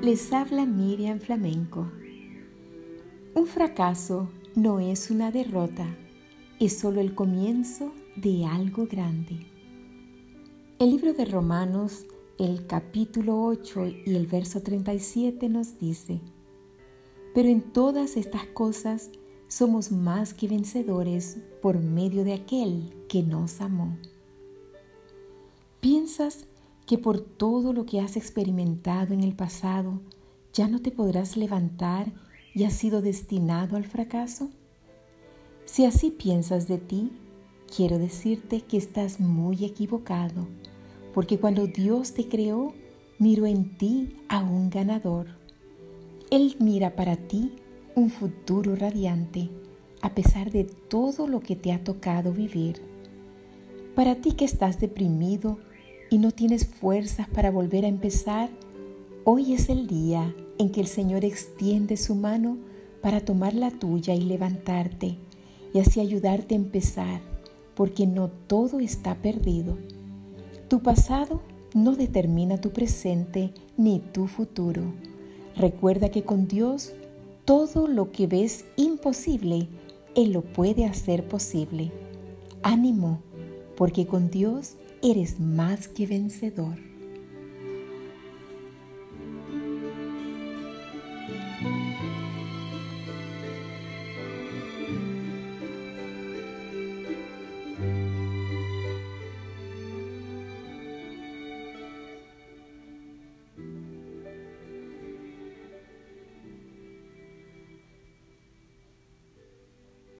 Les habla Miriam Flamenco. Un fracaso no es una derrota, es solo el comienzo de algo grande. El libro de Romanos, el capítulo 8 y el verso 37 nos dice, pero en todas estas cosas somos más que vencedores por medio de aquel que nos amó. ¿Piensas que por todo lo que has experimentado en el pasado ya no te podrás levantar y has sido destinado al fracaso? Si así piensas de ti, quiero decirte que estás muy equivocado, porque cuando Dios te creó, miró en ti a un ganador. Él mira para ti un futuro radiante, a pesar de todo lo que te ha tocado vivir. Para ti que estás deprimido, y no tienes fuerzas para volver a empezar, hoy es el día en que el Señor extiende su mano para tomar la tuya y levantarte y así ayudarte a empezar, porque no todo está perdido. Tu pasado no determina tu presente ni tu futuro. Recuerda que con Dios todo lo que ves imposible, Él lo puede hacer posible. Ánimo, porque con Dios eres más que vencedor.